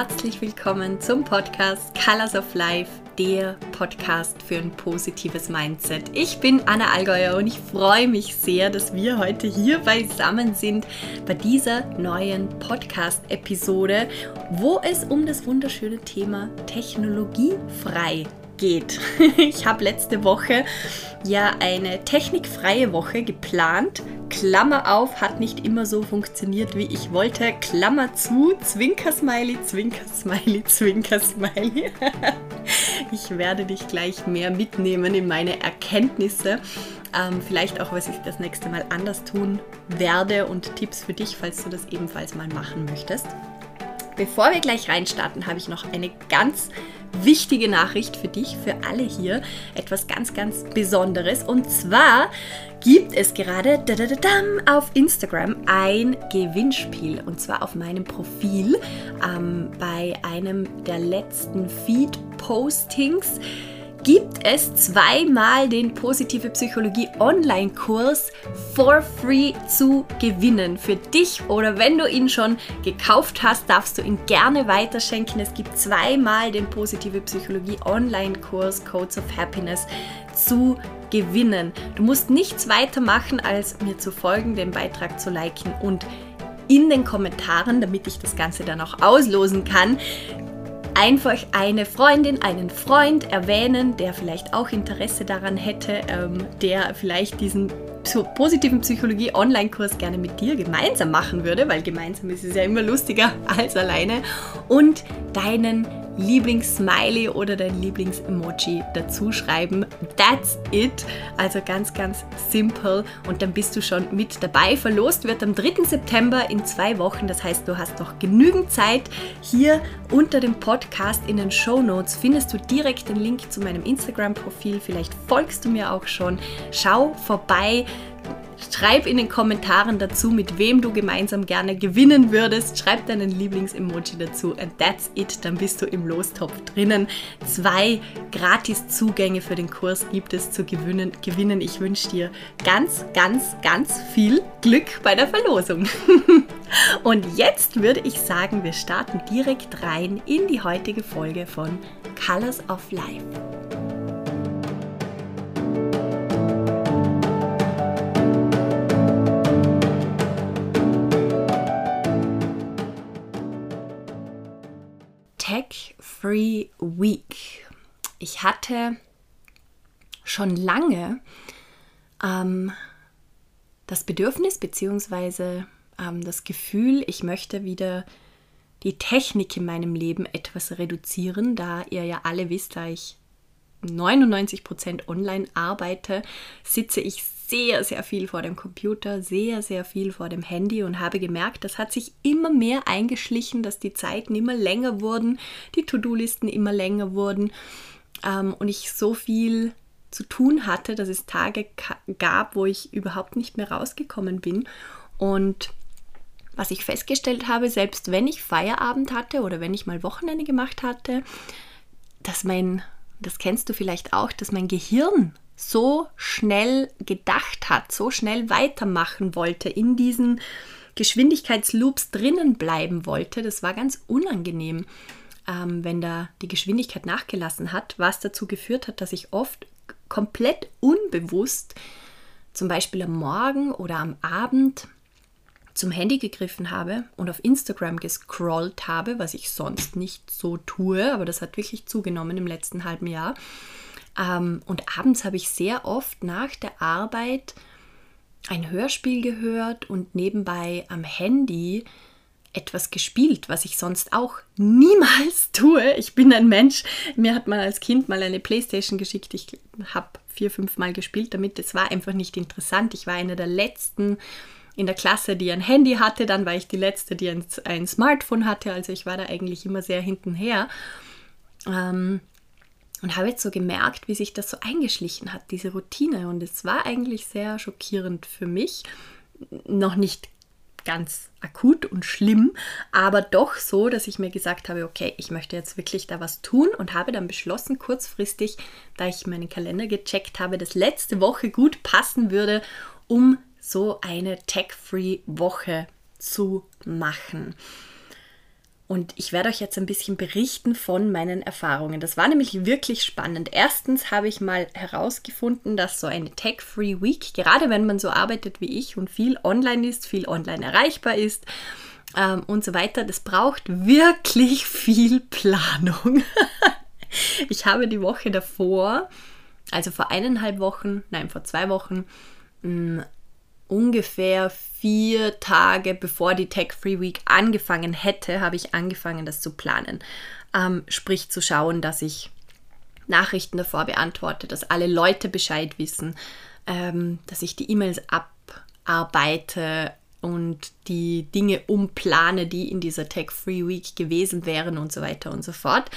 Herzlich willkommen zum Podcast Colors of Life, der Podcast für ein positives Mindset. Ich bin Anna Allgäuer und ich freue mich sehr, dass wir heute hier beisammen sind bei dieser neuen Podcast-Episode, wo es um das wunderschöne Thema technologiefrei geht. Ich habe letzte Woche ja eine technikfreie Woche geplant. Klammer auf, hat nicht immer so funktioniert, wie ich wollte. Klammer zu, Zwinker-Smiley, Zwinker-Smiley, Zwinker-Smiley. Ich werde dich gleich mehr mitnehmen in meine Erkenntnisse. Ähm, vielleicht auch, was ich das nächste Mal anders tun werde und Tipps für dich, falls du das ebenfalls mal machen möchtest. Bevor wir gleich reinstarten, habe ich noch eine ganz wichtige Nachricht für dich, für alle hier. Etwas ganz, ganz Besonderes. Und zwar gibt es gerade auf Instagram ein Gewinnspiel. Und zwar auf meinem Profil ähm, bei einem der letzten Feed-Postings gibt es zweimal den Positive Psychologie Online-Kurs for free zu gewinnen. Für dich oder wenn du ihn schon gekauft hast, darfst du ihn gerne weiterschenken. Es gibt zweimal den Positive Psychologie Online-Kurs Codes of Happiness zu gewinnen. Du musst nichts weiter machen, als mir zu folgen, den Beitrag zu liken und in den Kommentaren, damit ich das Ganze dann auch auslosen kann, einfach eine Freundin, einen Freund erwähnen, der vielleicht auch Interesse daran hätte, ähm, der vielleicht diesen positiven Psychologie Online-Kurs gerne mit dir gemeinsam machen würde, weil gemeinsam ist es ja immer lustiger als alleine und deinen Lieblings-Smiley oder dein Lieblings-Emoji dazu schreiben. That's it. Also ganz, ganz simpel. Und dann bist du schon mit dabei. Verlost wird am 3. September in zwei Wochen. Das heißt, du hast noch genügend Zeit. Hier unter dem Podcast in den Show Notes findest du direkt den Link zu meinem Instagram-Profil. Vielleicht folgst du mir auch schon. Schau vorbei. Schreib in den Kommentaren dazu, mit wem du gemeinsam gerne gewinnen würdest. Schreib deinen Lieblings-Emoji dazu and that's it. Dann bist du im Lostopf drinnen. Zwei Gratis-Zugänge für den Kurs gibt es zu gewinnen. gewinnen. Ich wünsche dir ganz, ganz, ganz viel Glück bei der Verlosung. Und jetzt würde ich sagen, wir starten direkt rein in die heutige Folge von Colors of Life. Tech-Free Week. Ich hatte schon lange ähm, das Bedürfnis bzw. Ähm, das Gefühl, ich möchte wieder die Technik in meinem Leben etwas reduzieren, da ihr ja alle wisst, da ich 99% online arbeite, sitze ich sehr, sehr viel vor dem Computer, sehr, sehr viel vor dem Handy und habe gemerkt, das hat sich immer mehr eingeschlichen, dass die Zeiten immer länger wurden, die To-Do-Listen immer länger wurden ähm, und ich so viel zu tun hatte, dass es Tage gab, wo ich überhaupt nicht mehr rausgekommen bin. Und was ich festgestellt habe, selbst wenn ich Feierabend hatte oder wenn ich mal Wochenende gemacht hatte, dass mein das kennst du vielleicht auch, dass mein Gehirn so schnell gedacht hat, so schnell weitermachen wollte, in diesen Geschwindigkeitsloops drinnen bleiben wollte. Das war ganz unangenehm, ähm, wenn da die Geschwindigkeit nachgelassen hat, was dazu geführt hat, dass ich oft komplett unbewusst, zum Beispiel am Morgen oder am Abend, zum Handy gegriffen habe und auf Instagram gescrollt habe, was ich sonst nicht so tue, aber das hat wirklich zugenommen im letzten halben Jahr. Ähm, und abends habe ich sehr oft nach der Arbeit ein Hörspiel gehört und nebenbei am Handy etwas gespielt, was ich sonst auch niemals tue. Ich bin ein Mensch, mir hat man als Kind mal eine Playstation geschickt. Ich habe vier, fünf Mal gespielt damit. Es war einfach nicht interessant. Ich war eine der letzten in der Klasse, die ein Handy hatte. Dann war ich die letzte, die ein, ein Smartphone hatte. Also ich war da eigentlich immer sehr hintenher. Ähm, und habe jetzt so gemerkt, wie sich das so eingeschlichen hat, diese Routine. Und es war eigentlich sehr schockierend für mich. Noch nicht ganz akut und schlimm, aber doch so, dass ich mir gesagt habe, okay, ich möchte jetzt wirklich da was tun und habe dann beschlossen, kurzfristig, da ich meinen Kalender gecheckt habe, dass letzte Woche gut passen würde, um so eine Tech-Free-Woche zu machen. Und ich werde euch jetzt ein bisschen berichten von meinen Erfahrungen. Das war nämlich wirklich spannend. Erstens habe ich mal herausgefunden, dass so eine Tech-Free Week, gerade wenn man so arbeitet wie ich und viel online ist, viel online erreichbar ist ähm, und so weiter, das braucht wirklich viel Planung. ich habe die Woche davor, also vor eineinhalb Wochen, nein, vor zwei Wochen, mh, ungefähr vier Tage bevor die Tech Free Week angefangen hätte, habe ich angefangen, das zu planen. Ähm, sprich zu schauen, dass ich Nachrichten davor beantworte, dass alle Leute Bescheid wissen, ähm, dass ich die E-Mails abarbeite und die Dinge umplane, die in dieser Tech Free Week gewesen wären und so weiter und so fort.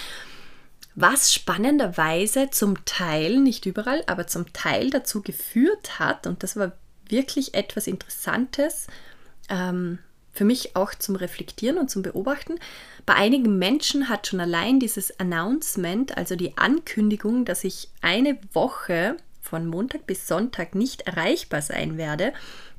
Was spannenderweise zum Teil, nicht überall, aber zum Teil dazu geführt hat, und das war wirklich etwas Interessantes, ähm, für mich auch zum Reflektieren und zum Beobachten. Bei einigen Menschen hat schon allein dieses Announcement, also die Ankündigung, dass ich eine Woche von Montag bis Sonntag nicht erreichbar sein werde,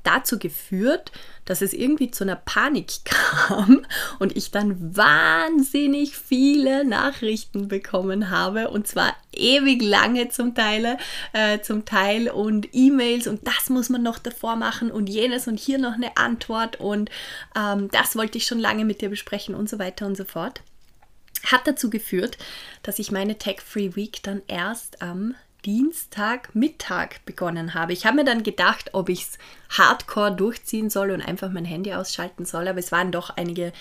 dazu geführt, dass es irgendwie zu einer Panik kam und ich dann wahnsinnig viele Nachrichten bekommen habe und zwar ewig lange zum Teil, äh, zum Teil und E-Mails und das muss man noch davor machen und jenes und hier noch eine Antwort und ähm, das wollte ich schon lange mit dir besprechen und so weiter und so fort. Hat dazu geführt, dass ich meine Tech-Free Week dann erst am Dienstagmittag begonnen habe. Ich habe mir dann gedacht, ob ich es hardcore durchziehen soll und einfach mein Handy ausschalten soll, aber es waren doch einige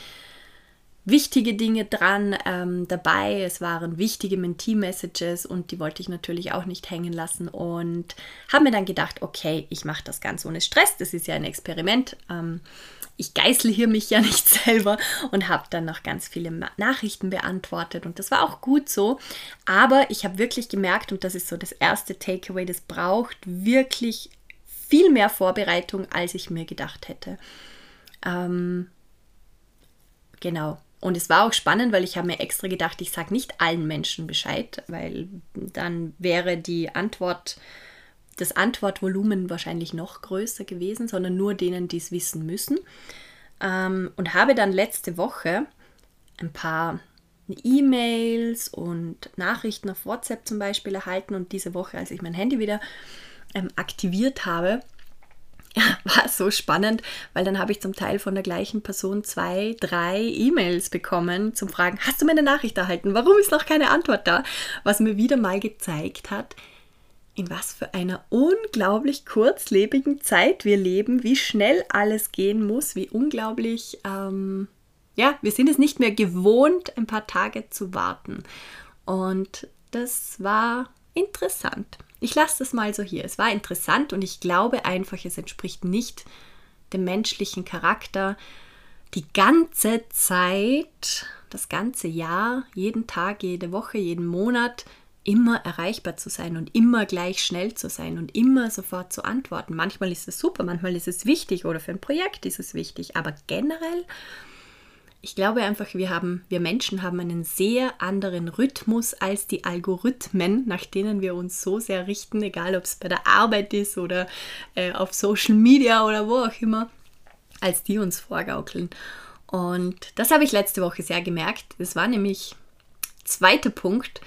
wichtige Dinge dran ähm, dabei. Es waren wichtige Mentee-Messages und die wollte ich natürlich auch nicht hängen lassen und habe mir dann gedacht, okay, ich mache das ganz ohne Stress. Das ist ja ein Experiment. Ähm, ich geißle hier mich ja nicht selber und habe dann noch ganz viele Nachrichten beantwortet und das war auch gut so. Aber ich habe wirklich gemerkt, und das ist so das erste Takeaway, das braucht wirklich viel mehr Vorbereitung, als ich mir gedacht hätte. Ähm, genau. Und es war auch spannend, weil ich habe mir extra gedacht, ich sage nicht allen Menschen Bescheid, weil dann wäre die Antwort das Antwortvolumen wahrscheinlich noch größer gewesen, sondern nur denen, die es wissen müssen. Ähm, und habe dann letzte Woche ein paar E-Mails und Nachrichten auf WhatsApp zum Beispiel erhalten und diese Woche, als ich mein Handy wieder ähm, aktiviert habe, war so spannend, weil dann habe ich zum Teil von der gleichen Person zwei, drei E-Mails bekommen zum Fragen, hast du meine Nachricht erhalten? Warum ist noch keine Antwort da? Was mir wieder mal gezeigt hat, in was für einer unglaublich kurzlebigen Zeit wir leben, wie schnell alles gehen muss, wie unglaublich, ähm, ja, wir sind es nicht mehr gewohnt, ein paar Tage zu warten. Und das war interessant. Ich lasse das mal so hier. Es war interessant und ich glaube einfach, es entspricht nicht dem menschlichen Charakter, die ganze Zeit, das ganze Jahr, jeden Tag, jede Woche, jeden Monat immer erreichbar zu sein und immer gleich schnell zu sein und immer sofort zu antworten. Manchmal ist es super, manchmal ist es wichtig oder für ein Projekt ist es wichtig, aber generell, ich glaube einfach, wir haben, wir Menschen haben einen sehr anderen Rhythmus als die Algorithmen, nach denen wir uns so sehr richten, egal ob es bei der Arbeit ist oder äh, auf Social Media oder wo auch immer, als die uns vorgaukeln. Und das habe ich letzte Woche sehr gemerkt. Das war nämlich zweiter Punkt,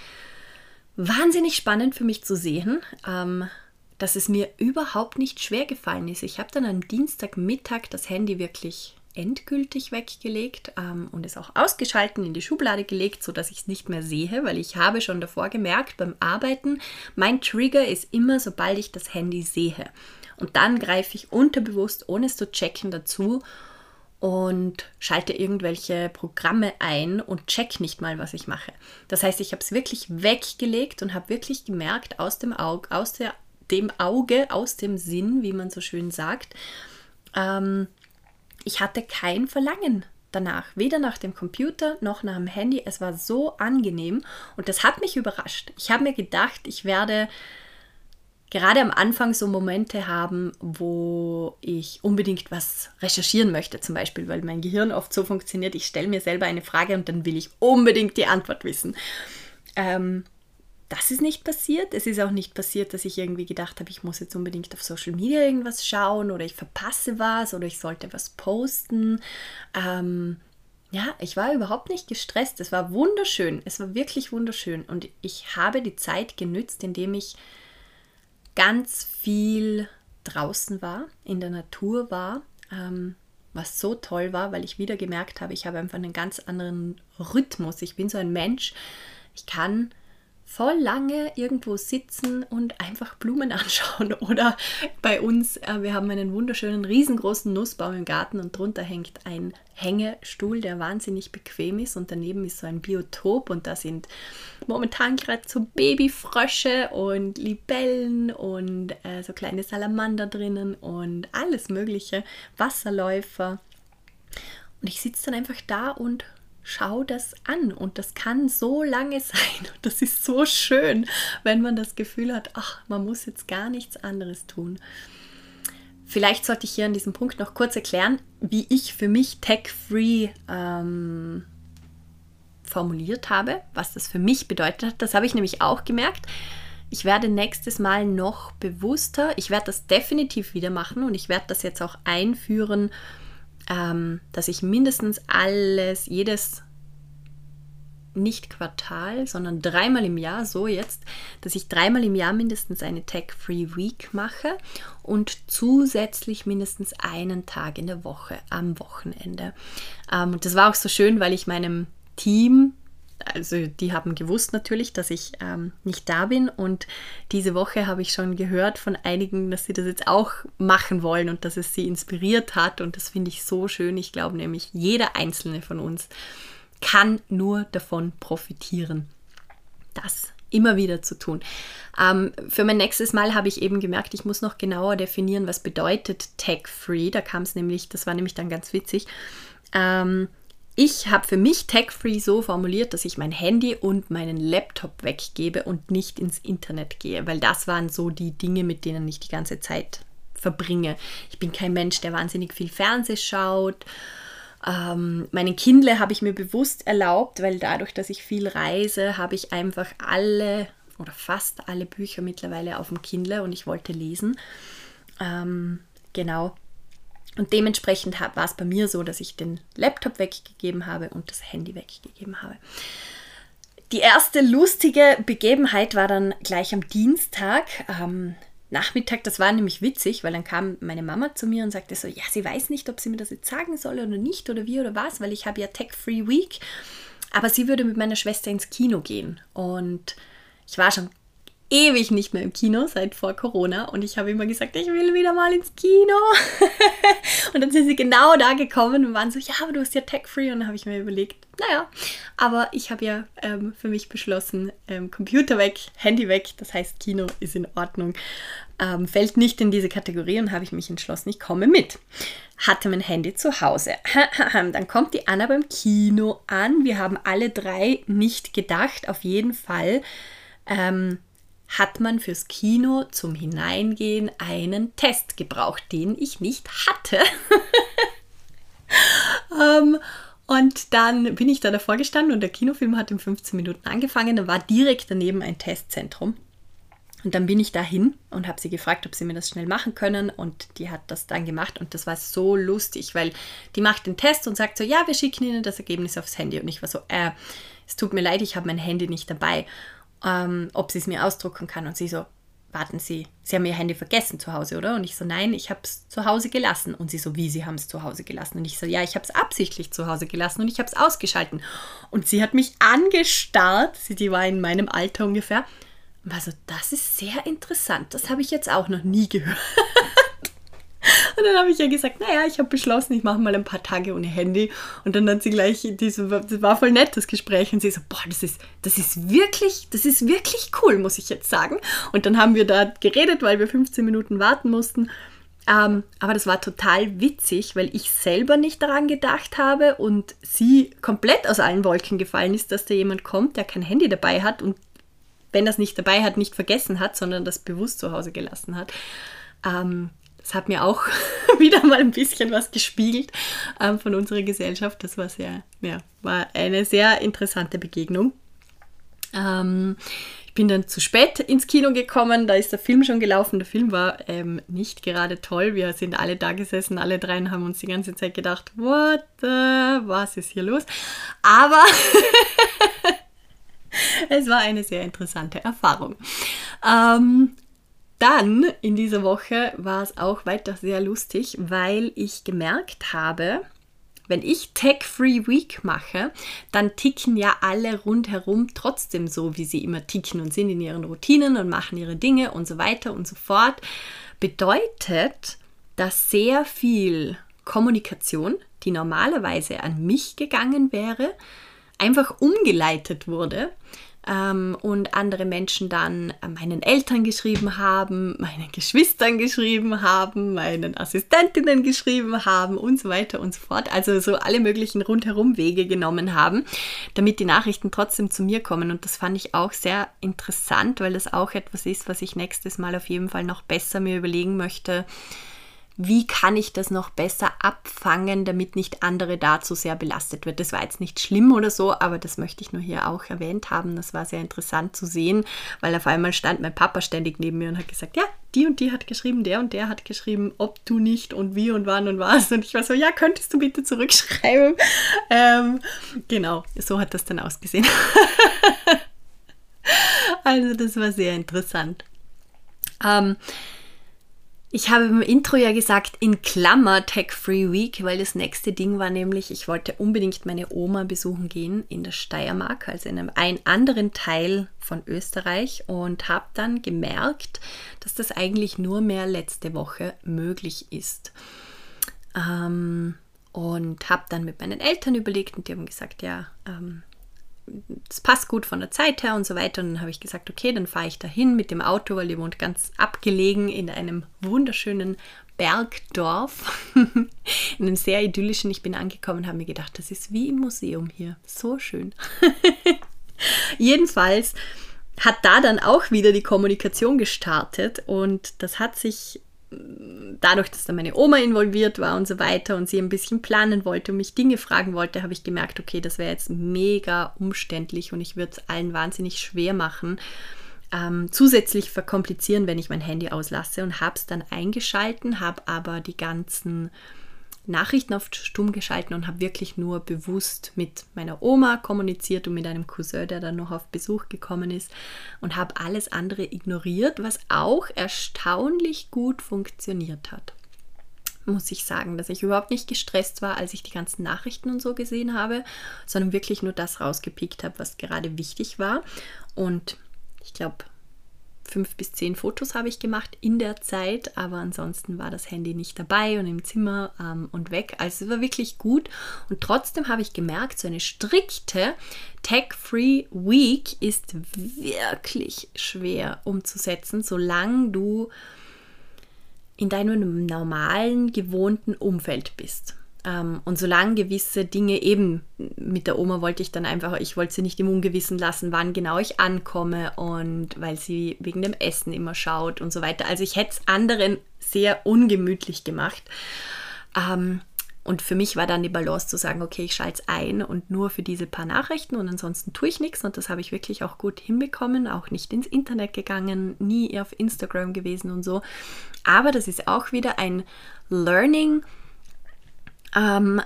wahnsinnig spannend für mich zu sehen, ähm, dass es mir überhaupt nicht schwer gefallen ist. Ich habe dann am Dienstagmittag das Handy wirklich endgültig weggelegt ähm, und es auch ausgeschalten in die Schublade gelegt, sodass ich es nicht mehr sehe, weil ich habe schon davor gemerkt beim Arbeiten, mein Trigger ist immer, sobald ich das Handy sehe. Und dann greife ich unterbewusst, ohne es zu checken, dazu und schalte irgendwelche Programme ein und check nicht mal, was ich mache. Das heißt, ich habe es wirklich weggelegt und habe wirklich gemerkt, aus dem Auge, aus der, dem Auge, aus dem Sinn, wie man so schön sagt, ähm, ich hatte kein Verlangen danach, weder nach dem Computer noch nach dem Handy. Es war so angenehm und das hat mich überrascht. Ich habe mir gedacht, ich werde gerade am Anfang so Momente haben, wo ich unbedingt was recherchieren möchte, zum Beispiel, weil mein Gehirn oft so funktioniert, ich stelle mir selber eine Frage und dann will ich unbedingt die Antwort wissen. Ähm, das ist nicht passiert. Es ist auch nicht passiert, dass ich irgendwie gedacht habe, ich muss jetzt unbedingt auf Social Media irgendwas schauen oder ich verpasse was oder ich sollte was posten. Ähm, ja, ich war überhaupt nicht gestresst. Es war wunderschön. Es war wirklich wunderschön. Und ich habe die Zeit genützt, indem ich ganz viel draußen war, in der Natur war, ähm, was so toll war, weil ich wieder gemerkt habe, ich habe einfach einen ganz anderen Rhythmus. Ich bin so ein Mensch, ich kann voll lange irgendwo sitzen und einfach Blumen anschauen. Oder bei uns, äh, wir haben einen wunderschönen, riesengroßen Nussbaum im Garten und drunter hängt ein Hängestuhl, der wahnsinnig bequem ist und daneben ist so ein Biotop und da sind momentan gerade so Babyfrösche und Libellen und äh, so kleine Salamander drinnen und alles mögliche, Wasserläufer. Und ich sitze dann einfach da und schau das an und das kann so lange sein und das ist so schön, wenn man das Gefühl hat, ach, man muss jetzt gar nichts anderes tun. Vielleicht sollte ich hier an diesem Punkt noch kurz erklären, wie ich für mich Tech-Free ähm, formuliert habe, was das für mich bedeutet hat. Das habe ich nämlich auch gemerkt. Ich werde nächstes Mal noch bewusster. Ich werde das definitiv wieder machen und ich werde das jetzt auch einführen, ähm, dass ich mindestens alles, jedes nicht Quartal, sondern dreimal im Jahr, so jetzt, dass ich dreimal im Jahr mindestens eine Tech-Free Week mache und zusätzlich mindestens einen Tag in der Woche am Wochenende. Ähm, und das war auch so schön, weil ich meinem Team also die haben gewusst natürlich, dass ich ähm, nicht da bin und diese Woche habe ich schon gehört von einigen, dass sie das jetzt auch machen wollen und dass es sie inspiriert hat und das finde ich so schön. Ich glaube nämlich, jeder einzelne von uns kann nur davon profitieren. Das immer wieder zu tun. Ähm, für mein nächstes Mal habe ich eben gemerkt, ich muss noch genauer definieren, was bedeutet Tech-Free. Da kam es nämlich, das war nämlich dann ganz witzig. Ähm, ich habe für mich Tech-Free so formuliert, dass ich mein Handy und meinen Laptop weggebe und nicht ins Internet gehe, weil das waren so die Dinge, mit denen ich die ganze Zeit verbringe. Ich bin kein Mensch, der wahnsinnig viel Fernseh schaut. Ähm, meine Kindle habe ich mir bewusst erlaubt, weil dadurch, dass ich viel reise, habe ich einfach alle oder fast alle Bücher mittlerweile auf dem Kindle und ich wollte lesen. Ähm, genau. Und dementsprechend war es bei mir so, dass ich den Laptop weggegeben habe und das Handy weggegeben habe. Die erste lustige Begebenheit war dann gleich am Dienstag. Ähm, Nachmittag, das war nämlich witzig, weil dann kam meine Mama zu mir und sagte so, ja, sie weiß nicht, ob sie mir das jetzt sagen soll oder nicht oder wie oder was, weil ich habe ja Tech-Free Week, aber sie würde mit meiner Schwester ins Kino gehen und ich war schon ewig nicht mehr im Kino seit vor Corona und ich habe immer gesagt, ich will wieder mal ins Kino. und dann sind sie genau da gekommen und waren so, ja, aber du hast ja Tech-Free und dann habe ich mir überlegt, naja, aber ich habe ja ähm, für mich beschlossen, ähm, Computer weg, Handy weg, das heißt Kino ist in Ordnung, ähm, fällt nicht in diese Kategorie und habe ich mich entschlossen, ich komme mit. Hatte mein Handy zu Hause. Dann kommt die Anna beim Kino an. Wir haben alle drei nicht gedacht, auf jeden Fall. Ähm, hat man fürs Kino zum Hineingehen einen Test gebraucht, den ich nicht hatte. ähm, und dann bin ich da davor gestanden und der Kinofilm hat in 15 Minuten angefangen. Da war direkt daneben ein Testzentrum. Und dann bin ich dahin und habe sie gefragt, ob sie mir das schnell machen können. Und die hat das dann gemacht. Und das war so lustig, weil die macht den Test und sagt so, ja, wir schicken Ihnen das Ergebnis aufs Handy. Und ich war so, äh, es tut mir leid, ich habe mein Handy nicht dabei ähm, ob sie es mir ausdrucken kann. Und sie so, warten Sie, Sie haben Ihr Handy vergessen zu Hause, oder? Und ich so, nein, ich habe es zu Hause gelassen. Und sie so, wie, Sie haben es zu Hause gelassen? Und ich so, ja, ich habe es absichtlich zu Hause gelassen und ich habe es ausgeschalten. Und sie hat mich angestarrt, sie, die war in meinem Alter ungefähr. Und war so, das ist sehr interessant, das habe ich jetzt auch noch nie gehört. Und dann habe ich ja gesagt, naja, ich habe beschlossen, ich mache mal ein paar Tage ohne Handy. Und dann hat sie gleich, diese, das war voll nett, das Gespräch. Und sie so, boah, das ist, das ist wirklich, das ist wirklich cool, muss ich jetzt sagen. Und dann haben wir da geredet, weil wir 15 Minuten warten mussten. Ähm, aber das war total witzig, weil ich selber nicht daran gedacht habe und sie komplett aus allen Wolken gefallen ist, dass da jemand kommt, der kein Handy dabei hat und wenn das nicht dabei hat, nicht vergessen hat, sondern das bewusst zu Hause gelassen hat. Ähm, das hat mir auch wieder mal ein bisschen was gespiegelt ähm, von unserer Gesellschaft. Das war sehr, ja, war eine sehr interessante Begegnung. Ähm, ich bin dann zu spät ins Kino gekommen, da ist der Film schon gelaufen. Der Film war ähm, nicht gerade toll. Wir sind alle da gesessen, alle drei und haben uns die ganze Zeit gedacht, what the, was ist hier los? Aber es war eine sehr interessante Erfahrung. Ähm, dann in dieser Woche war es auch weiter sehr lustig, weil ich gemerkt habe, wenn ich Tech-Free Week mache, dann ticken ja alle rundherum trotzdem so, wie sie immer ticken und sind in ihren Routinen und machen ihre Dinge und so weiter und so fort. Bedeutet, dass sehr viel Kommunikation, die normalerweise an mich gegangen wäre, einfach umgeleitet wurde ähm, und andere Menschen dann meinen Eltern geschrieben haben, meinen Geschwistern geschrieben haben, meinen Assistentinnen geschrieben haben und so weiter und so fort. Also so alle möglichen rundherum Wege genommen haben, damit die Nachrichten trotzdem zu mir kommen. Und das fand ich auch sehr interessant, weil das auch etwas ist, was ich nächstes Mal auf jeden Fall noch besser mir überlegen möchte wie kann ich das noch besser abfangen, damit nicht andere da zu sehr belastet wird. Das war jetzt nicht schlimm oder so, aber das möchte ich nur hier auch erwähnt haben. Das war sehr interessant zu sehen, weil auf einmal stand mein Papa ständig neben mir und hat gesagt, ja, die und die hat geschrieben, der und der hat geschrieben, ob du nicht und wie und wann und was. Und ich war so, ja, könntest du bitte zurückschreiben? Ähm, genau, so hat das dann ausgesehen. also das war sehr interessant. Ähm, ich habe im Intro ja gesagt, in Klammer Tech Free Week, weil das nächste Ding war nämlich, ich wollte unbedingt meine Oma besuchen gehen in der Steiermark, also in einem, einem anderen Teil von Österreich und habe dann gemerkt, dass das eigentlich nur mehr letzte Woche möglich ist. Ähm, und habe dann mit meinen Eltern überlegt und die haben gesagt, ja, ähm, das passt gut von der Zeit her und so weiter. Und dann habe ich gesagt, okay, dann fahre ich dahin mit dem Auto, weil die wohnt ganz abgelegen in einem wunderschönen Bergdorf, in einem sehr idyllischen. Ich bin angekommen und habe mir gedacht, das ist wie im Museum hier. So schön. Jedenfalls hat da dann auch wieder die Kommunikation gestartet und das hat sich dadurch, dass da meine Oma involviert war und so weiter und sie ein bisschen planen wollte und mich Dinge fragen wollte, habe ich gemerkt, okay, das wäre jetzt mega umständlich und ich würde es allen wahnsinnig schwer machen, ähm, zusätzlich verkomplizieren, wenn ich mein Handy auslasse und habe es dann eingeschalten, habe aber die ganzen Nachrichten auf stumm geschalten und habe wirklich nur bewusst mit meiner Oma kommuniziert und mit einem Cousin, der dann noch auf Besuch gekommen ist und habe alles andere ignoriert, was auch erstaunlich gut funktioniert hat. Muss ich sagen, dass ich überhaupt nicht gestresst war, als ich die ganzen Nachrichten und so gesehen habe, sondern wirklich nur das rausgepickt habe, was gerade wichtig war. Und ich glaube, fünf bis zehn Fotos habe ich gemacht in der Zeit, aber ansonsten war das Handy nicht dabei und im Zimmer ähm, und weg. Also es war wirklich gut und trotzdem habe ich gemerkt, so eine strikte Tech-Free Week ist wirklich schwer umzusetzen, solange du in deinem normalen, gewohnten Umfeld bist. Ähm, und solange gewisse Dinge eben mit der Oma wollte ich dann einfach, ich wollte sie nicht im Ungewissen lassen, wann genau ich ankomme und weil sie wegen dem Essen immer schaut und so weiter. Also ich hätte es anderen sehr ungemütlich gemacht. Ähm, und für mich war dann die Balance zu sagen, okay, ich schalte es ein und nur für diese paar Nachrichten und ansonsten tue ich nichts. Und das habe ich wirklich auch gut hinbekommen, auch nicht ins Internet gegangen, nie auf Instagram gewesen und so. Aber das ist auch wieder ein Learning, ähm,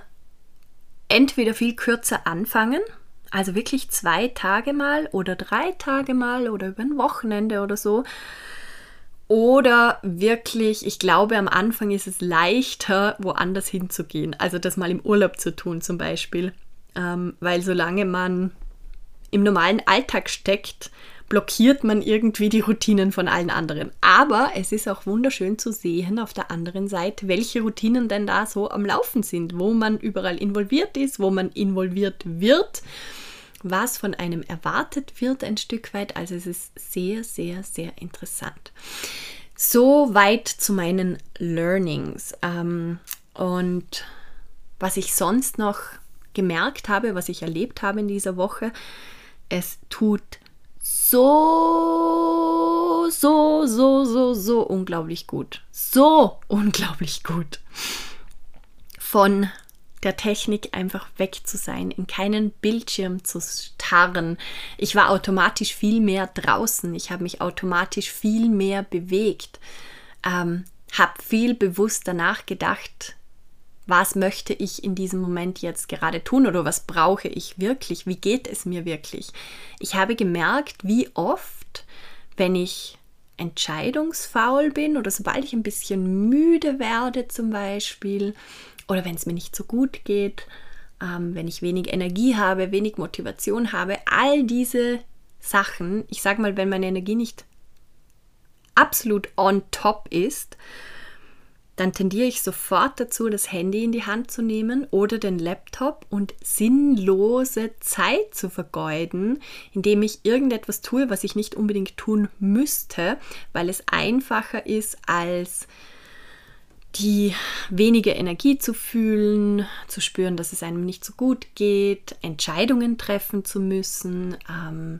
entweder viel kürzer anfangen, also wirklich zwei Tage mal oder drei Tage mal oder über ein Wochenende oder so. Oder wirklich, ich glaube, am Anfang ist es leichter, woanders hinzugehen. Also das mal im Urlaub zu tun zum Beispiel. Ähm, weil solange man im normalen Alltag steckt, blockiert man irgendwie die Routinen von allen anderen. Aber es ist auch wunderschön zu sehen auf der anderen Seite, welche Routinen denn da so am Laufen sind, wo man überall involviert ist, wo man involviert wird, was von einem erwartet wird ein Stück weit. Also es ist sehr, sehr, sehr interessant. So weit zu meinen Learnings. Ähm, und was ich sonst noch gemerkt habe, was ich erlebt habe in dieser Woche, es tut so, so, so, so, so unglaublich gut. So unglaublich gut. Von der Technik einfach weg zu sein, in keinen Bildschirm zu verharren. Ich war automatisch viel mehr draußen. Ich habe mich automatisch viel mehr bewegt. Ähm, habe viel bewusster nachgedacht, was möchte ich in diesem Moment jetzt gerade tun oder was brauche ich wirklich, wie geht es mir wirklich. Ich habe gemerkt, wie oft, wenn ich entscheidungsfaul bin oder sobald ich ein bisschen müde werde zum Beispiel oder wenn es mir nicht so gut geht, ähm, wenn ich wenig Energie habe, wenig Motivation habe, all diese Sachen, ich sage mal, wenn meine Energie nicht absolut on top ist, dann tendiere ich sofort dazu, das Handy in die Hand zu nehmen oder den Laptop und sinnlose Zeit zu vergeuden, indem ich irgendetwas tue, was ich nicht unbedingt tun müsste, weil es einfacher ist, als die wenige Energie zu fühlen, zu spüren, dass es einem nicht so gut geht, Entscheidungen treffen zu müssen. Ähm,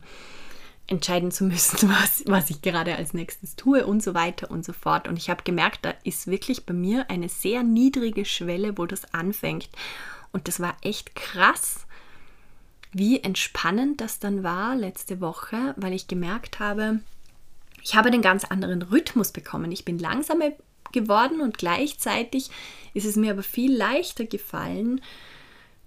entscheiden zu müssen, was, was ich gerade als nächstes tue und so weiter und so fort. Und ich habe gemerkt, da ist wirklich bei mir eine sehr niedrige Schwelle, wo das anfängt. Und das war echt krass, wie entspannend das dann war letzte Woche, weil ich gemerkt habe, ich habe den ganz anderen Rhythmus bekommen. Ich bin langsamer geworden und gleichzeitig ist es mir aber viel leichter gefallen,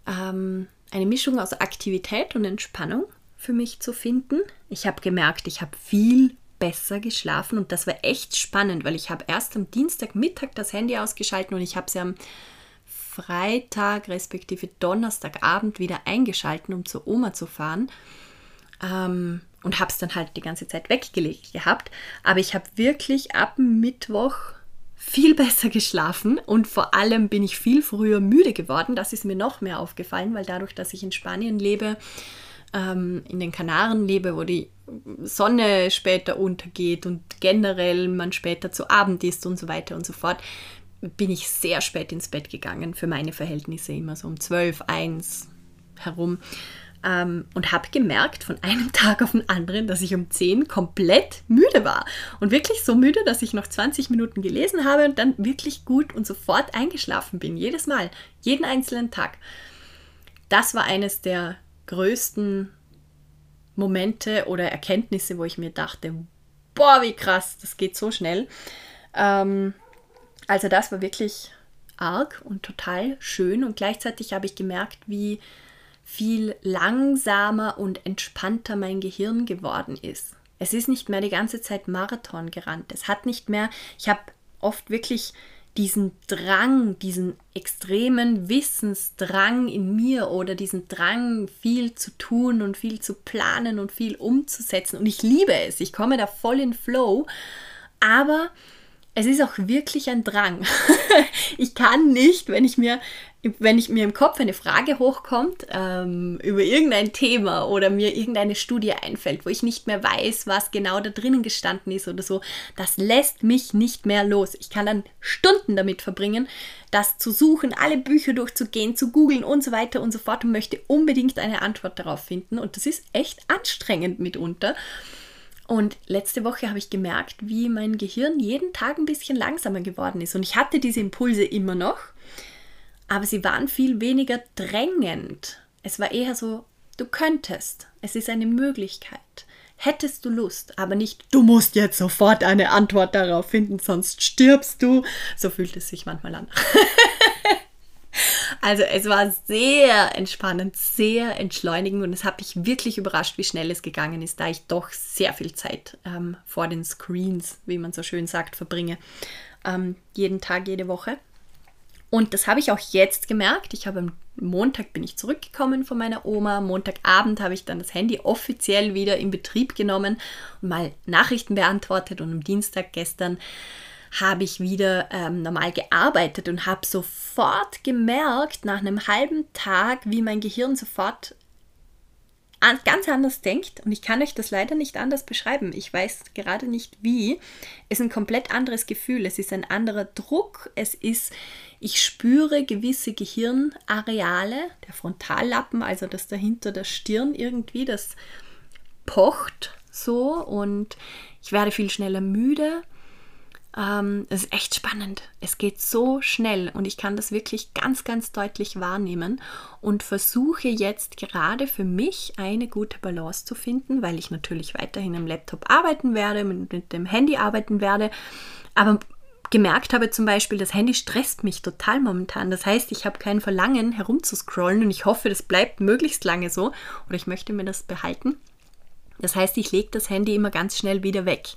ähm, eine Mischung aus Aktivität und Entspannung für mich zu finden. Ich habe gemerkt, ich habe viel besser geschlafen und das war echt spannend, weil ich habe erst am Dienstagmittag das Handy ausgeschalten und ich habe sie am Freitag respektive Donnerstagabend wieder eingeschalten, um zur Oma zu fahren. Ähm, und habe es dann halt die ganze Zeit weggelegt gehabt. Aber ich habe wirklich ab Mittwoch viel besser geschlafen und vor allem bin ich viel früher müde geworden. Das ist mir noch mehr aufgefallen, weil dadurch, dass ich in Spanien lebe, ähm, in den Kanaren lebe, wo die Sonne später untergeht und generell man später zu Abend isst und so weiter und so fort, bin ich sehr spät ins Bett gegangen, für meine Verhältnisse immer so um 12, 1 herum. Ähm, und habe gemerkt von einem Tag auf den anderen, dass ich um 10 komplett müde war. Und wirklich so müde, dass ich noch 20 Minuten gelesen habe und dann wirklich gut und sofort eingeschlafen bin. Jedes Mal, jeden einzelnen Tag. Das war eines der größten Momente oder Erkenntnisse, wo ich mir dachte, boah, wie krass, das geht so schnell. Ähm, also das war wirklich arg und total schön und gleichzeitig habe ich gemerkt, wie viel langsamer und entspannter mein Gehirn geworden ist. Es ist nicht mehr die ganze Zeit Marathon gerannt. Es hat nicht mehr, ich habe oft wirklich diesen Drang, diesen extremen Wissensdrang in mir oder diesen Drang, viel zu tun und viel zu planen und viel umzusetzen. Und ich liebe es, ich komme da voll in Flow, aber es ist auch wirklich ein Drang. ich kann nicht, wenn ich mir wenn ich mir im Kopf eine Frage hochkommt ähm, über irgendein Thema oder mir irgendeine Studie einfällt, wo ich nicht mehr weiß, was genau da drinnen gestanden ist oder so, das lässt mich nicht mehr los. Ich kann dann Stunden damit verbringen, das zu suchen, alle Bücher durchzugehen, zu googeln und so weiter und so fort und möchte unbedingt eine Antwort darauf finden. Und das ist echt anstrengend mitunter. Und letzte Woche habe ich gemerkt, wie mein Gehirn jeden Tag ein bisschen langsamer geworden ist. Und ich hatte diese Impulse immer noch aber sie waren viel weniger drängend. Es war eher so, du könntest, es ist eine Möglichkeit. Hättest du Lust, aber nicht, du musst jetzt sofort eine Antwort darauf finden, sonst stirbst du. So fühlt es sich manchmal an. also es war sehr entspannend, sehr entschleunigend und es hat mich wirklich überrascht, wie schnell es gegangen ist, da ich doch sehr viel Zeit ähm, vor den Screens, wie man so schön sagt, verbringe. Ähm, jeden Tag, jede Woche. Und das habe ich auch jetzt gemerkt. Ich habe am Montag bin ich zurückgekommen von meiner Oma. Montagabend habe ich dann das Handy offiziell wieder in Betrieb genommen und mal Nachrichten beantwortet. Und am Dienstag gestern habe ich wieder ähm, normal gearbeitet und habe sofort gemerkt, nach einem halben Tag, wie mein Gehirn sofort ganz anders denkt. Und ich kann euch das leider nicht anders beschreiben. Ich weiß gerade nicht wie. Es ist ein komplett anderes Gefühl. Es ist ein anderer Druck. Es ist ich spüre gewisse Gehirnareale, der Frontallappen, also das dahinter der Stirn irgendwie, das pocht so und ich werde viel schneller müde. Ähm, es ist echt spannend. Es geht so schnell und ich kann das wirklich ganz, ganz deutlich wahrnehmen und versuche jetzt gerade für mich eine gute Balance zu finden, weil ich natürlich weiterhin am Laptop arbeiten werde, mit, mit dem Handy arbeiten werde. Aber gemerkt habe zum Beispiel, das Handy stresst mich total momentan. Das heißt, ich habe kein Verlangen herumzuscrollen und ich hoffe, das bleibt möglichst lange so oder ich möchte mir das behalten. Das heißt, ich lege das Handy immer ganz schnell wieder weg,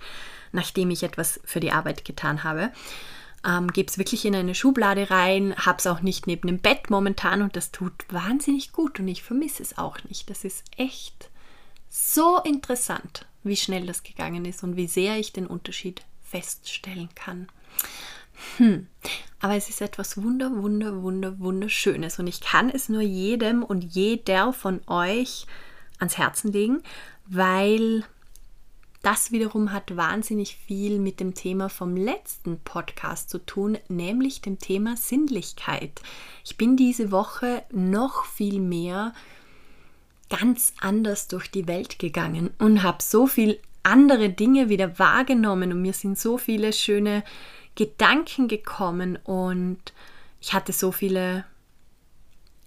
nachdem ich etwas für die Arbeit getan habe. Ähm, Gebe es wirklich in eine Schublade rein, habe es auch nicht neben dem Bett momentan und das tut wahnsinnig gut und ich vermisse es auch nicht. Das ist echt so interessant, wie schnell das gegangen ist und wie sehr ich den Unterschied feststellen kann. Hm. Aber es ist etwas wunder, wunder, wunder, wunderschönes und ich kann es nur jedem und jeder von euch ans Herzen legen, weil das wiederum hat wahnsinnig viel mit dem Thema vom letzten Podcast zu tun, nämlich dem Thema Sinnlichkeit. Ich bin diese Woche noch viel mehr ganz anders durch die Welt gegangen und habe so viel andere Dinge wieder wahrgenommen und mir sind so viele schöne Gedanken gekommen und ich hatte so viele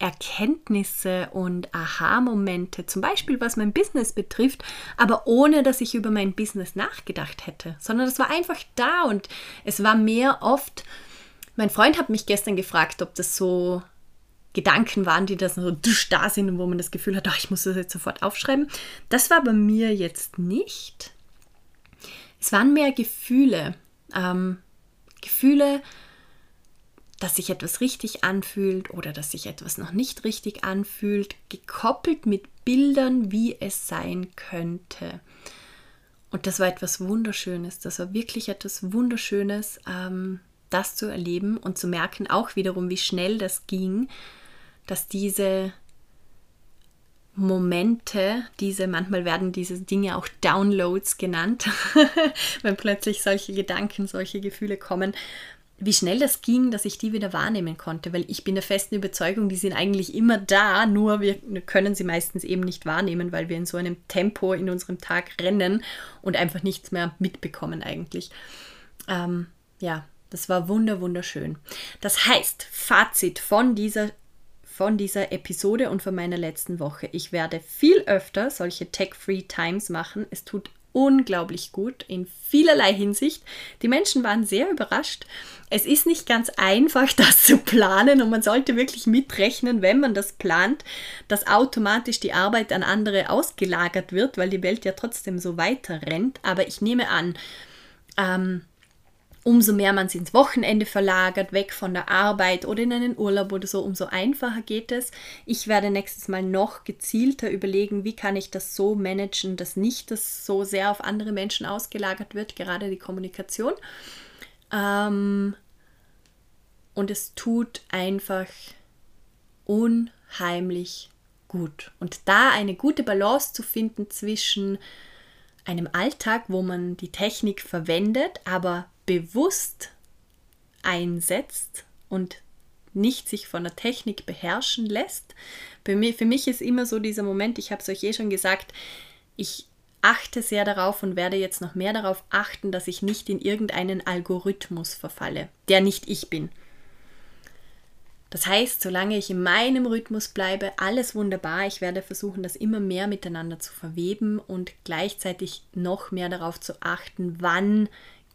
Erkenntnisse und Aha-Momente, zum Beispiel was mein Business betrifft, aber ohne dass ich über mein Business nachgedacht hätte, sondern es war einfach da und es war mehr oft, mein Freund hat mich gestern gefragt, ob das so Gedanken waren, die da so da sind und wo man das Gefühl hat, ach, ich muss das jetzt sofort aufschreiben. Das war bei mir jetzt nicht. Es waren mehr Gefühle. Ähm, Gefühle, dass sich etwas richtig anfühlt oder dass sich etwas noch nicht richtig anfühlt, gekoppelt mit Bildern, wie es sein könnte. Und das war etwas Wunderschönes. Das war wirklich etwas Wunderschönes, ähm, das zu erleben und zu merken, auch wiederum, wie schnell das ging, dass diese Momente, diese, manchmal werden diese Dinge auch Downloads genannt, wenn plötzlich solche Gedanken, solche Gefühle kommen, wie schnell das ging, dass ich die wieder wahrnehmen konnte, weil ich bin der festen Überzeugung, die sind eigentlich immer da, nur wir können sie meistens eben nicht wahrnehmen, weil wir in so einem Tempo in unserem Tag rennen und einfach nichts mehr mitbekommen eigentlich. Ähm, ja, das war wunder wunderschön. Das heißt, Fazit von dieser von dieser Episode und von meiner letzten Woche. Ich werde viel öfter solche Tech-Free Times machen. Es tut unglaublich gut in vielerlei Hinsicht. Die Menschen waren sehr überrascht. Es ist nicht ganz einfach, das zu planen und man sollte wirklich mitrechnen, wenn man das plant, dass automatisch die Arbeit an andere ausgelagert wird, weil die Welt ja trotzdem so weiter rennt. Aber ich nehme an, ähm, umso mehr man es ins Wochenende verlagert, weg von der Arbeit oder in einen Urlaub oder so, umso einfacher geht es. Ich werde nächstes Mal noch gezielter überlegen, wie kann ich das so managen, dass nicht das so sehr auf andere Menschen ausgelagert wird, gerade die Kommunikation. Ähm, und es tut einfach unheimlich gut. Und da eine gute Balance zu finden zwischen einem Alltag, wo man die Technik verwendet, aber bewusst einsetzt und nicht sich von der Technik beherrschen lässt. Für mich, für mich ist immer so dieser Moment, ich habe es euch eh schon gesagt, ich achte sehr darauf und werde jetzt noch mehr darauf achten, dass ich nicht in irgendeinen Algorithmus verfalle, der nicht ich bin. Das heißt, solange ich in meinem Rhythmus bleibe, alles wunderbar. Ich werde versuchen, das immer mehr miteinander zu verweben und gleichzeitig noch mehr darauf zu achten, wann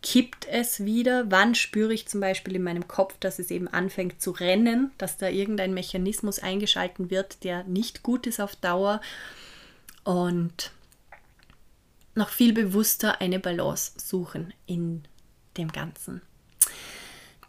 kippt es wieder? Wann spüre ich zum Beispiel in meinem Kopf, dass es eben anfängt zu rennen, dass da irgendein Mechanismus eingeschalten wird, der nicht gut ist auf Dauer? Und noch viel bewusster eine Balance suchen in dem Ganzen.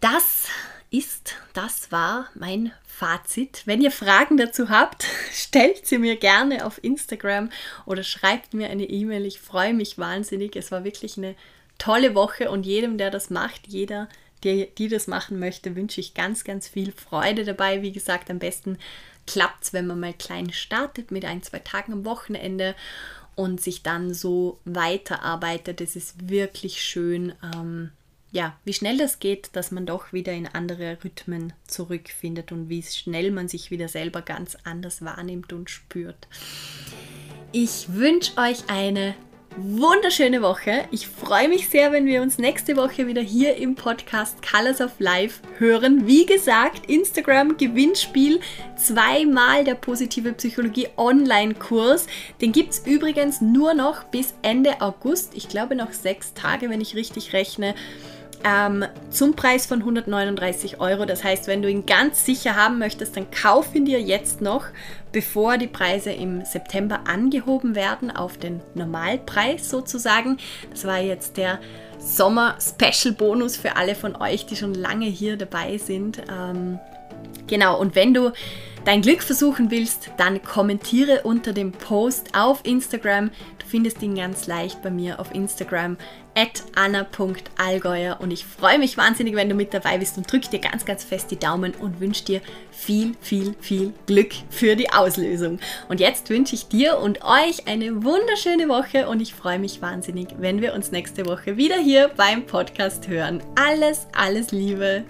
Das ist, das war mein Fazit. Wenn ihr Fragen dazu habt, stellt sie mir gerne auf Instagram oder schreibt mir eine E-Mail. Ich freue mich wahnsinnig. Es war wirklich eine tolle Woche und jedem, der das macht, jeder, der, die das machen möchte, wünsche ich ganz, ganz viel Freude dabei. Wie gesagt, am besten klappt es, wenn man mal klein startet mit ein, zwei Tagen am Wochenende und sich dann so weiterarbeitet. Es ist wirklich schön, ähm, ja, wie schnell das geht, dass man doch wieder in andere Rhythmen zurückfindet und wie schnell man sich wieder selber ganz anders wahrnimmt und spürt. Ich wünsche euch eine wunderschöne Woche. Ich freue mich sehr, wenn wir uns nächste Woche wieder hier im Podcast Colors of Life hören. Wie gesagt, Instagram Gewinnspiel, zweimal der positive Psychologie Online-Kurs. Den gibt es übrigens nur noch bis Ende August. Ich glaube noch sechs Tage, wenn ich richtig rechne ähm, zum Preis von 139 Euro. Das heißt, wenn du ihn ganz sicher haben möchtest, dann kauf ihn dir jetzt noch, bevor die Preise im September angehoben werden auf den Normalpreis sozusagen. Das war jetzt der Sommer-Special-Bonus für alle von euch, die schon lange hier dabei sind. Ähm, genau, und wenn du dein Glück versuchen willst, dann kommentiere unter dem Post auf Instagram. Du findest ihn ganz leicht bei mir auf Instagram anna.allgäuer und ich freue mich wahnsinnig, wenn du mit dabei bist und drück dir ganz, ganz fest die Daumen und wünsche dir viel, viel, viel Glück für die Auslösung. Und jetzt wünsche ich dir und euch eine wunderschöne Woche und ich freue mich wahnsinnig, wenn wir uns nächste Woche wieder hier beim Podcast hören. Alles, alles Liebe,